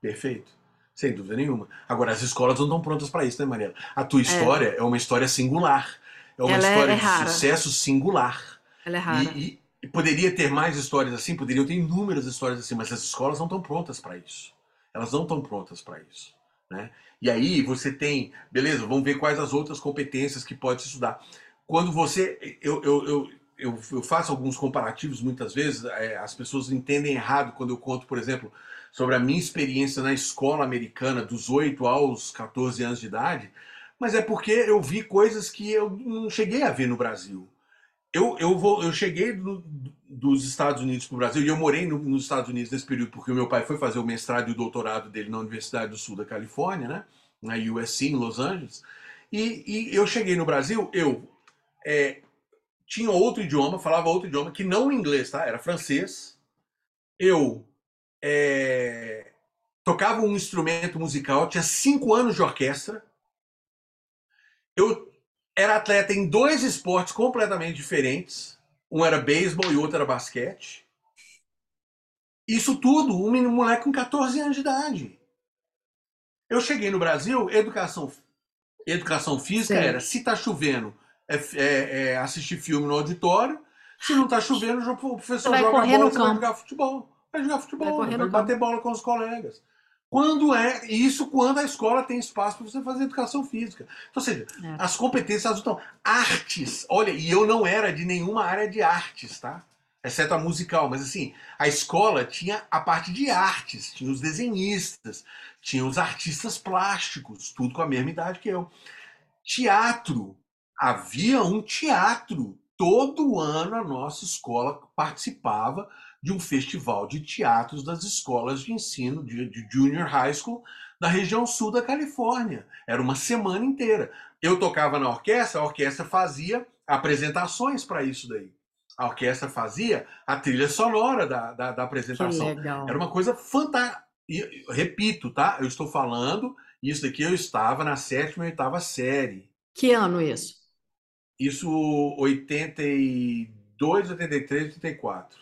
Perfeito. Sem dúvida nenhuma. Agora, as escolas não estão prontas para isso, né, Mariela? A tua é. história é, é uma história singular. É uma Ela é- história é, de sucesso singular. Ela é rara. E, e, poderia ter mais histórias assim, poderiam ter inúmeras histórias assim, mas as escolas não estão prontas para isso. Elas não estão prontas para isso. Né? E aí você tem, beleza, vamos ver quais as outras competências que pode estudar. Quando você. Eu, eu, eu, eu, eu faço alguns comparativos muitas vezes, é, as pessoas entendem errado quando eu conto, por exemplo, sobre a minha experiência na escola americana dos 8 aos 14 anos de idade, mas é porque eu vi coisas que eu não cheguei a ver no Brasil. Eu, eu, vou, eu cheguei do, dos Estados Unidos para o Brasil e eu morei no, nos Estados Unidos nesse período porque o meu pai foi fazer o mestrado e o doutorado dele na Universidade do Sul da Califórnia, né? na USC, em Los Angeles. E, e eu cheguei no Brasil, eu é, tinha outro idioma, falava outro idioma, que não inglês, tá? Era francês. Eu é, tocava um instrumento musical, tinha cinco anos de orquestra. Eu era atleta em dois esportes completamente diferentes. Um era beisebol e outro era basquete. Isso tudo, um moleque com 14 anos de idade. Eu cheguei no Brasil, educação, educação física Sim. era se tá chovendo, é, é, é, assistir filme no auditório. Se não tá chovendo, o professor joga bola, você vai jogar futebol vai jogar futebol, vai, vai bater bola com os colegas. Quando é isso quando a escola tem espaço para você fazer educação física. Então, ou seja, é. as competências estão. Artes, olha, e eu não era de nenhuma área de artes, tá? Exceto a musical, mas assim, a escola tinha a parte de artes, tinha os desenhistas, tinha os artistas plásticos, tudo com a mesma idade que eu. Teatro, havia um teatro. Todo ano a nossa escola participava de um festival de teatros das escolas de ensino de, de junior high school da região sul da Califórnia. Era uma semana inteira. Eu tocava na orquestra, a orquestra fazia apresentações para isso daí. a orquestra fazia a trilha sonora da, da, da apresentação. Era uma coisa fantástica. Repito, tá? Eu estou falando, isso daqui eu estava na sétima e oitava série. Que ano isso? Isso 82, 83, 84.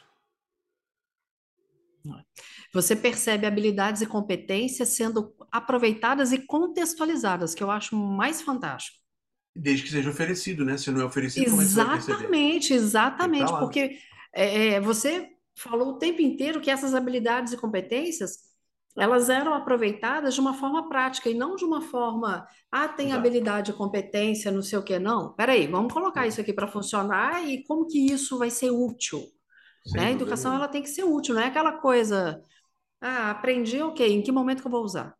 Você percebe habilidades e competências sendo aproveitadas e contextualizadas, que eu acho mais fantástico. Desde que seja oferecido, né? Se não é oferecido, exatamente, exatamente, porque é, é, você falou o tempo inteiro que essas habilidades e competências elas eram aproveitadas de uma forma prática e não de uma forma, ah, tem Exato. habilidade, competência, não sei o que, não. Peraí, vamos colocar isso aqui para funcionar e como que isso vai ser útil? Né? A educação ela tem que ser útil, não é aquela coisa, ah, aprendi, ok, em que momento que eu vou usar?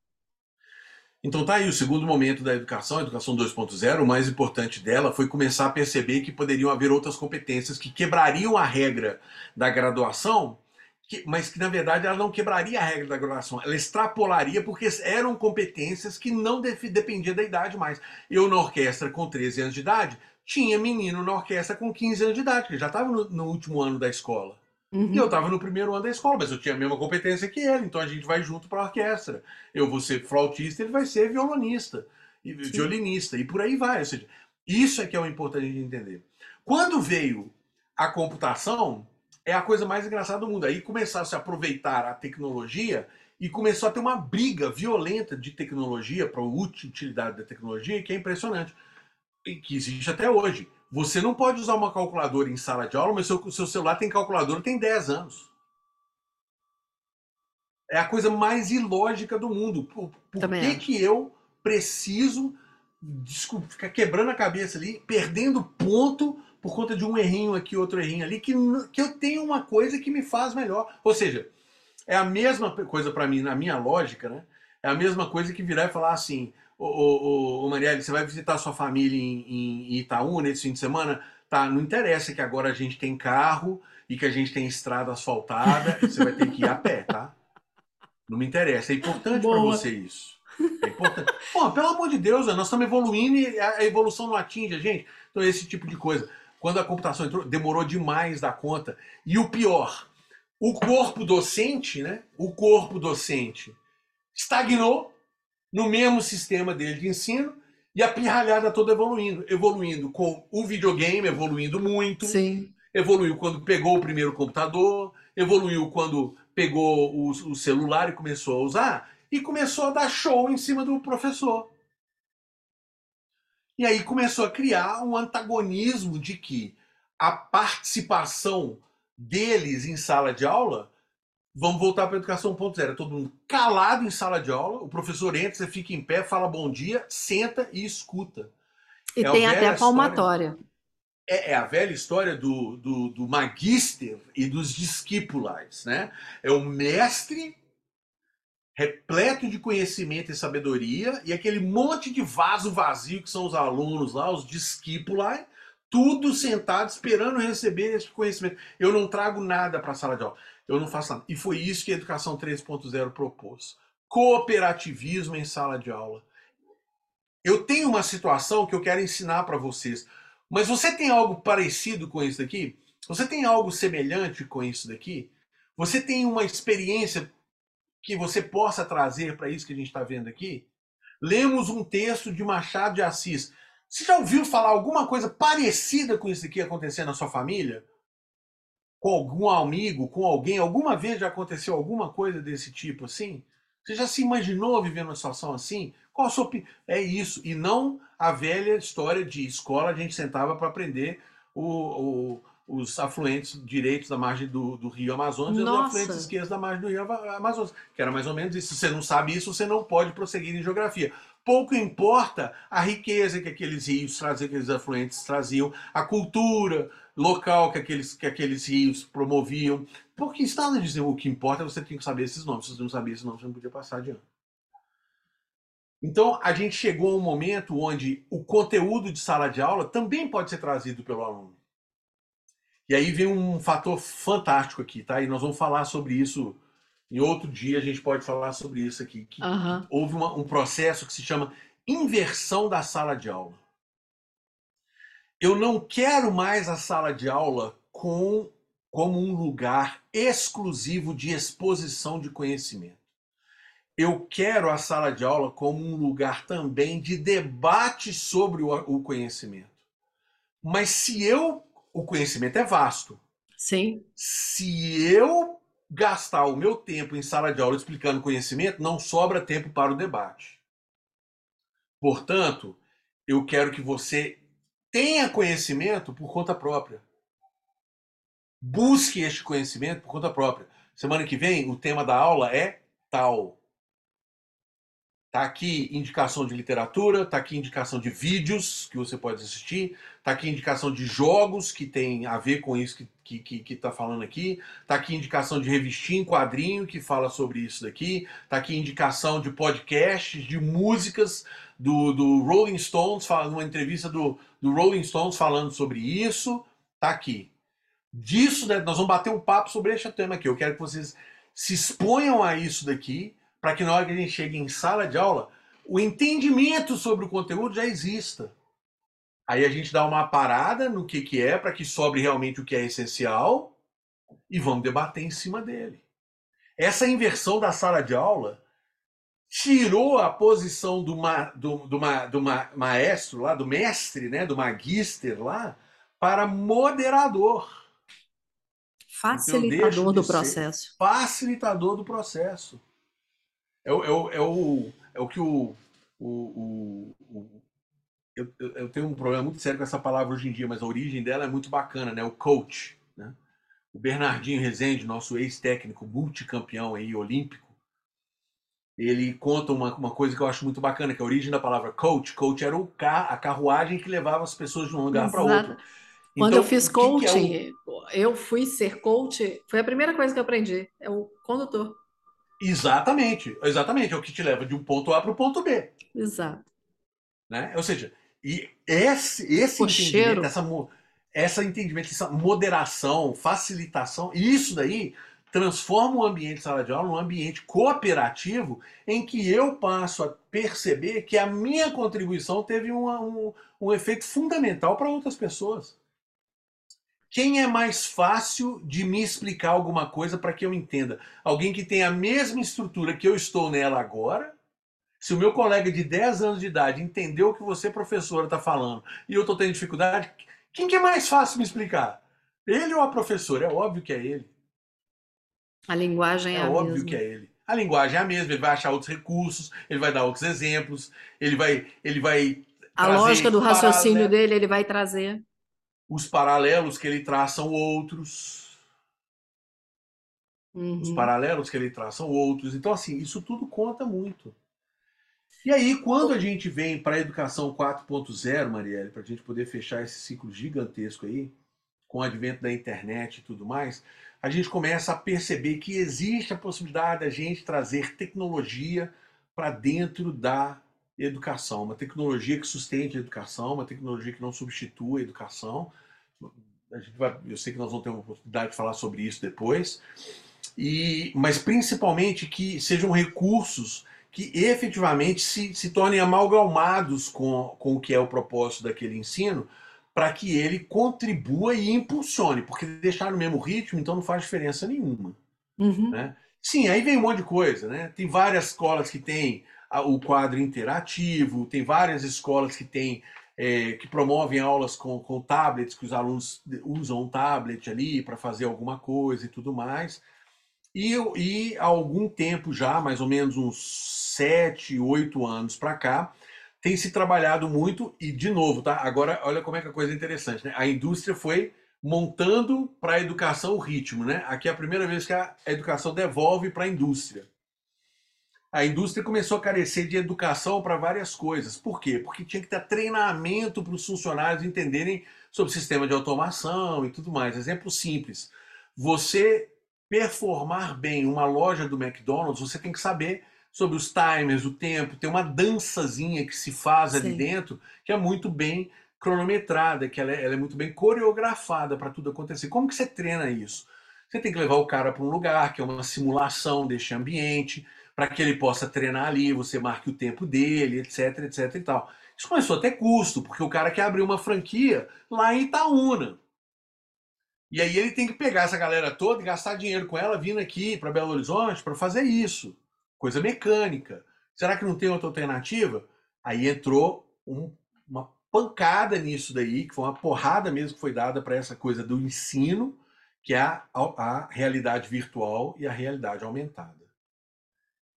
Então tá aí o segundo momento da educação, a educação 2.0, o mais importante dela foi começar a perceber que poderiam haver outras competências que quebrariam a regra da graduação, que, mas que na verdade ela não quebraria a regra da graduação, ela extrapolaria porque eram competências que não dependiam da idade mais. Eu na orquestra com 13 anos de idade, tinha menino na orquestra com 15 anos de idade, que já estava no, no último ano da escola. Uhum. E eu estava no primeiro ano da escola, mas eu tinha a mesma competência que ele, então a gente vai junto para a orquestra. Eu vou ser flautista, ele vai ser violonista, e violinista, e por aí vai. Ou seja, isso é que é o importante de entender. Quando veio a computação, é a coisa mais engraçada do mundo. Aí começaram a se aproveitar a tecnologia e começou a ter uma briga violenta de tecnologia para a utilidade da tecnologia, que é impressionante, que existe até hoje. Você não pode usar uma calculadora em sala de aula, mas seu, seu celular tem calculadora tem 10 anos. É a coisa mais ilógica do mundo. Por, por que, que eu preciso desculpa, ficar quebrando a cabeça ali, perdendo ponto por conta de um errinho aqui, outro errinho ali, que, que eu tenho uma coisa que me faz melhor. Ou seja, é a mesma coisa para mim, na minha lógica, né? É a mesma coisa que virar e falar assim: Ô, ô, ô, Marielle, você vai visitar sua família em, em Itaú nesse fim de semana? Tá, não interessa que agora a gente tem carro e que a gente tem estrada asfaltada, você vai ter que ir a pé, tá? Não me interessa. É importante para você isso. É importante. Pô, pelo amor de Deus, nós estamos evoluindo e a evolução não atinge a gente. Então, esse tipo de coisa. Quando a computação entrou, demorou demais da conta. E o pior, o corpo docente, né? O corpo docente estagnou no mesmo sistema dele de ensino e a pirralhada toda evoluindo. Evoluindo com o videogame, evoluindo muito. Sim. Evoluiu quando pegou o primeiro computador, evoluiu quando pegou o, o celular e começou a usar, e começou a dar show em cima do professor. E aí começou a criar um antagonismo de que a participação deles em sala de aula Vamos voltar para a educação 1.0. Todo mundo calado em sala de aula, o professor entra, você fica em pé, fala bom dia, senta e escuta. E é tem até a palmatória. É, é, a velha história do, do, do magister e dos discípulos, né? É o mestre repleto de conhecimento e sabedoria e aquele monte de vaso vazio que são os alunos lá, os discípulos, tudo sentado esperando receber esse conhecimento. Eu não trago nada para a sala de aula eu não faço nada. E foi isso que a Educação 3.0 propôs. Cooperativismo em sala de aula. Eu tenho uma situação que eu quero ensinar para vocês. Mas você tem algo parecido com isso daqui? Você tem algo semelhante com isso daqui? Você tem uma experiência que você possa trazer para isso que a gente está vendo aqui? Lemos um texto de Machado de Assis. Você já ouviu falar alguma coisa parecida com isso aqui acontecendo na sua família? Com algum amigo, com alguém? Alguma vez já aconteceu alguma coisa desse tipo assim? Você já se imaginou vivendo uma situação assim? Qual a sua opinião? É isso. E não a velha história de escola, a gente sentava para aprender o, o, os afluentes direitos da margem do, do Rio Amazonas Nossa. e os afluentes esquerdos da margem do Rio Amazonas. Que era mais ou menos isso. Se você não sabe isso, você não pode prosseguir em geografia. Pouco importa a riqueza que aqueles rios traziam, aqueles afluentes traziam, a cultura, local que aqueles, que aqueles rios promoviam. Porque está a dizer o que importa, você tem que saber esses nomes. Se você não sabia esses nomes, você não podia passar adiante. Então, a gente chegou a um momento onde o conteúdo de sala de aula também pode ser trazido pelo aluno. E aí vem um fator fantástico aqui, tá? E nós vamos falar sobre isso em outro dia, a gente pode falar sobre isso aqui. Que, uhum. houve uma, um processo que se chama inversão da sala de aula eu não quero mais a sala de aula com como um lugar exclusivo de exposição de conhecimento. Eu quero a sala de aula como um lugar também de debate sobre o conhecimento. Mas se eu. O conhecimento é vasto. Sim. Se eu gastar o meu tempo em sala de aula explicando conhecimento, não sobra tempo para o debate. Portanto, eu quero que você tenha conhecimento por conta própria. Busque este conhecimento por conta própria. Semana que vem, o tema da aula é tal. Tá aqui indicação de literatura, tá aqui indicação de vídeos que você pode assistir, tá aqui indicação de jogos que tem a ver com isso que que, que, que tá falando aqui, tá aqui indicação de revistinha em quadrinho que fala sobre isso daqui, tá aqui indicação de podcasts, de músicas do, do Rolling Stones, uma entrevista do, do Rolling Stones falando sobre isso, tá aqui. Disso, né, nós vamos bater um papo sobre este tema aqui. Eu quero que vocês se exponham a isso daqui para que na hora que a gente chegue em sala de aula, o entendimento sobre o conteúdo já exista. Aí a gente dá uma parada no que, que é, para que sobre realmente o que é essencial, e vamos debater em cima dele. Essa inversão da sala de aula tirou a posição do, ma, do, do, ma, do ma, maestro lá, do mestre, né, do magister lá, para moderador. Facilitador do processo. Facilitador do processo. É, o, é, o, é, o, é o que o. o, o eu, eu, tenho um problema muito sério com essa palavra hoje em dia, mas a origem dela é muito bacana, né? O coach. Né? O Bernardinho Rezende, nosso ex-técnico, multicampeão aí, olímpico, ele conta uma, uma coisa que eu acho muito bacana, que a origem da palavra coach, coach era o car a carruagem que levava as pessoas de um lugar para outro. Quando então, eu fiz coaching, é o... eu fui ser coach, foi a primeira coisa que eu aprendi, é o condutor. Exatamente, exatamente. É o que te leva de um ponto A para o ponto B. Exato. Né? Ou seja, e esse, esse entendimento, essa, essa entendimento, essa moderação, facilitação, isso daí transforma o ambiente de sala de aula num ambiente cooperativo em que eu passo a perceber que a minha contribuição teve um, um efeito fundamental para outras pessoas. Quem é mais fácil de me explicar alguma coisa para que eu entenda? Alguém que tem a mesma estrutura que eu estou nela agora? Se o meu colega de 10 anos de idade entendeu o que você, professora, está falando e eu estou tendo dificuldade, quem que é mais fácil me explicar? Ele ou a professora? É óbvio que é ele. A linguagem é, é a óbvio mesma. que é ele. A linguagem é a mesma, ele vai achar outros recursos, ele vai dar outros exemplos, ele vai. Ele vai a lógica do raciocínio dele ele vai trazer. Os paralelos que ele traz são outros. Uhum. Os paralelos que ele traz são outros. Então, assim, isso tudo conta muito. E aí, quando a gente vem para a educação 4.0, Marielle, para a gente poder fechar esse ciclo gigantesco aí, com o advento da internet e tudo mais, a gente começa a perceber que existe a possibilidade da gente trazer tecnologia para dentro da educação, uma tecnologia que sustente a educação, uma tecnologia que não substitua a educação. A gente vai, eu sei que nós vamos ter uma oportunidade de falar sobre isso depois. E, mas principalmente que sejam recursos que efetivamente se, se tornem amalgamados com, com o que é o propósito daquele ensino, para que ele contribua e impulsione, porque deixar no mesmo ritmo, então não faz diferença nenhuma. Uhum. Né? Sim, aí vem um monte de coisa, né? Tem várias escolas que têm o quadro interativo, tem várias escolas que têm é, que promovem aulas com, com tablets, que os alunos usam um tablet ali para fazer alguma coisa e tudo mais. E, e há algum tempo já, mais ou menos uns sete, oito anos para cá, tem se trabalhado muito, e de novo, tá? Agora, olha como é que a coisa é interessante, né? A indústria foi montando para a educação o ritmo, né? Aqui é a primeira vez que a educação devolve para a indústria a indústria começou a carecer de educação para várias coisas. Por quê? Porque tinha que ter treinamento para os funcionários entenderem sobre o sistema de automação e tudo mais. Exemplo simples. Você performar bem uma loja do McDonald's, você tem que saber sobre os timers, o tempo, tem uma dançazinha que se faz Sim. ali dentro, que é muito bem cronometrada, que ela é, ela é muito bem coreografada para tudo acontecer. Como que você treina isso? Você tem que levar o cara para um lugar, que é uma simulação deste ambiente, para que ele possa treinar ali, você marque o tempo dele, etc, etc e tal. Isso começou a ter custo, porque o cara quer abrir uma franquia lá em Itaúna. E aí ele tem que pegar essa galera toda e gastar dinheiro com ela vindo aqui para Belo Horizonte para fazer isso. Coisa mecânica. Será que não tem outra alternativa? Aí entrou um, uma pancada nisso daí, que foi uma porrada mesmo que foi dada para essa coisa do ensino, que é a, a realidade virtual e a realidade aumentada.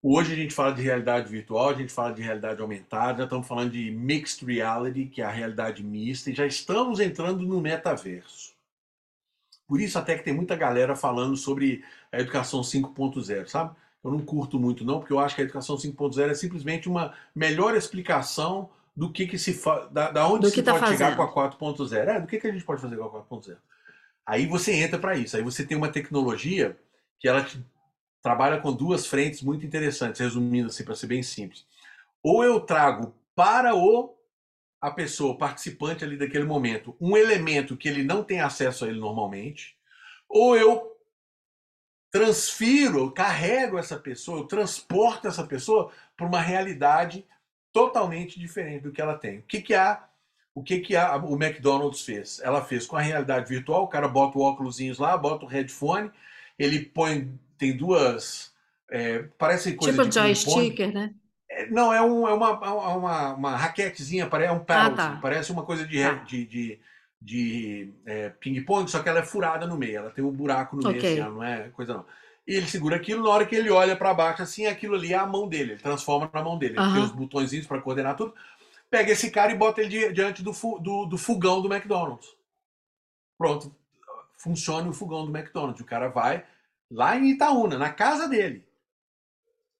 Hoje a gente fala de realidade virtual, a gente fala de realidade aumentada, já estamos falando de mixed reality, que é a realidade mista, e já estamos entrando no metaverso. Por isso até que tem muita galera falando sobre a educação 5.0, sabe? Eu não curto muito não, porque eu acho que a educação 5.0 é simplesmente uma melhor explicação do que, que se fa... da, da onde se tá pode chegar com a 4.0. É, do que, que a gente pode fazer com a 4.0. Aí você entra para isso. Aí você tem uma tecnologia que ela te trabalha com duas frentes muito interessantes, resumindo assim para ser bem simples. Ou eu trago para o a pessoa participante ali daquele momento um elemento que ele não tem acesso a ele normalmente, ou eu transfiro, carrego essa pessoa, eu transporto essa pessoa para uma realidade totalmente diferente do que ela tem. O que, que a o que, que a, o McDonald's fez? Ela fez com a realidade virtual, o cara bota o óculos lá, bota o headphone, ele põe, tem duas, é, parece coisa tipo de joystick, né? É, não, é, um, é uma, uma, uma raquetezinha, parece é um paddle, ah, tá. parece uma coisa de, ah. de, de, de é, ping-pong, só que ela é furada no meio, ela tem um buraco no okay. meio, assim, não é coisa não. E ele segura aquilo, na hora que ele olha para baixo, assim, aquilo ali é a mão dele, ele transforma na mão dele. Ele tem os botõezinhos para coordenar tudo pega esse cara e bota ele diante do, do, do fogão do McDonald's. Pronto, funciona o fogão do McDonald's. O cara vai lá em Itaúna, na casa dele.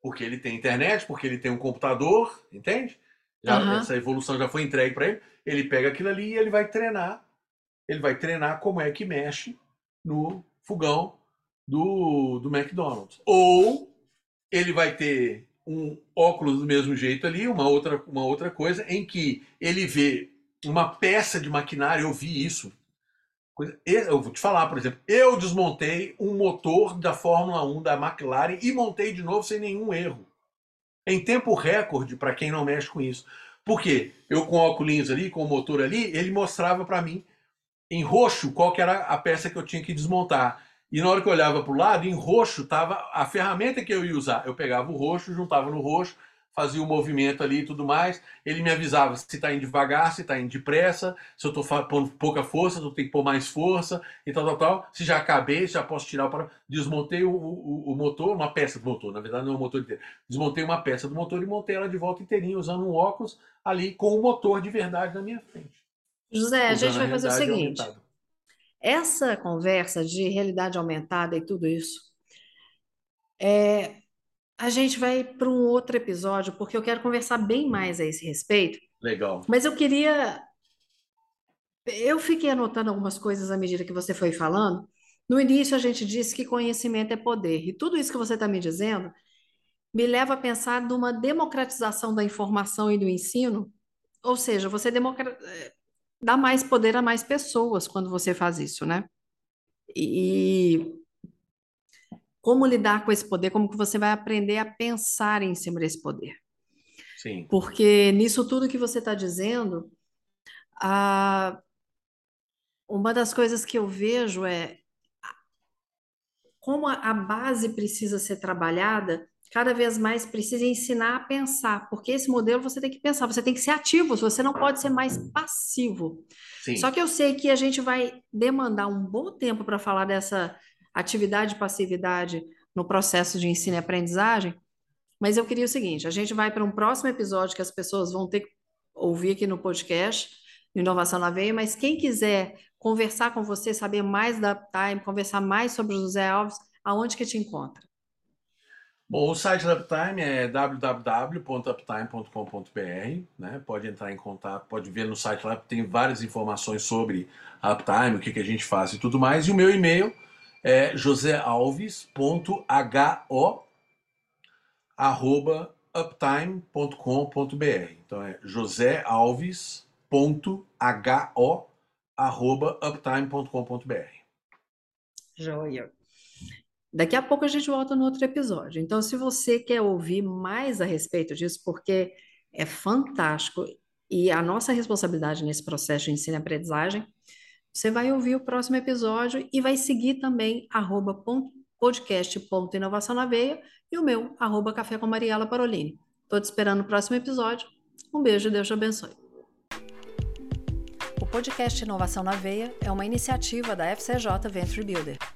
Porque ele tem internet, porque ele tem um computador, entende? Já, uhum. Essa evolução já foi entregue para ele. Ele pega aquilo ali e ele vai treinar. Ele vai treinar como é que mexe no fogão do, do McDonald's. Ou ele vai ter um óculos do mesmo jeito ali, uma outra, uma outra coisa, em que ele vê uma peça de maquinário, eu vi isso. Eu vou te falar, por exemplo, eu desmontei um motor da Fórmula 1 da McLaren e montei de novo sem nenhum erro. Em tempo recorde, para quem não mexe com isso. Por quê? Eu com óculos ali, com o motor ali, ele mostrava para mim em roxo qual que era a peça que eu tinha que desmontar. E na hora que eu olhava para o lado, em roxo estava a ferramenta que eu ia usar. Eu pegava o roxo, juntava no roxo, fazia o movimento ali e tudo mais. Ele me avisava se está indo devagar, se está indo depressa, se eu estou pondo pouca força, se eu tenho que pôr mais força e tal, tal, tal. Se já acabei, se já posso tirar para. Desmontei o, o, o, motor, uma peça do motor, na verdade não é o motor inteiro. Desmontei uma peça do motor e montei ela de volta inteirinha, usando um óculos ali com o motor de verdade na minha frente. José, a gente vai fazer o seguinte. Aumentada. Essa conversa de realidade aumentada e tudo isso, é, a gente vai para um outro episódio, porque eu quero conversar bem mais a esse respeito. Legal. Mas eu queria. Eu fiquei anotando algumas coisas à medida que você foi falando. No início, a gente disse que conhecimento é poder, e tudo isso que você está me dizendo me leva a pensar numa democratização da informação e do ensino, ou seja, você democra dá mais poder a mais pessoas quando você faz isso, né? E como lidar com esse poder, como que você vai aprender a pensar em cima desse poder. Sim. Porque nisso tudo que você está dizendo, a... uma das coisas que eu vejo é como a base precisa ser trabalhada cada vez mais precisa ensinar a pensar, porque esse modelo você tem que pensar, você tem que ser ativo, você não pode ser mais passivo. Sim. Só que eu sei que a gente vai demandar um bom tempo para falar dessa atividade e passividade no processo de ensino e aprendizagem, mas eu queria o seguinte: a gente vai para um próximo episódio que as pessoas vão ter que ouvir aqui no podcast, Inovação na Veia, mas quem quiser conversar com você, saber mais da Uptime, conversar mais sobre o José Alves, aonde que te encontra? Bom, o site da Uptime é www.uptime.com.br, né? Pode entrar em contato, pode ver no site lá, tem várias informações sobre a Uptime, o que, que a gente faz e tudo mais. E o meu e-mail é josealves.ho@uptime.com.br. Então é josealves.ho@uptime.com.br. Joia. Daqui a pouco a gente volta no outro episódio. Então, se você quer ouvir mais a respeito disso, porque é fantástico e a nossa responsabilidade nesse processo de ensino e aprendizagem, Você vai ouvir o próximo episódio e vai seguir também arroba podcast.inovação na veia e o meu, arroba café com Mariela Parolini. Estou te esperando no próximo episódio. Um beijo e Deus te abençoe. O podcast Inovação na Veia é uma iniciativa da FCJ Venture Builder.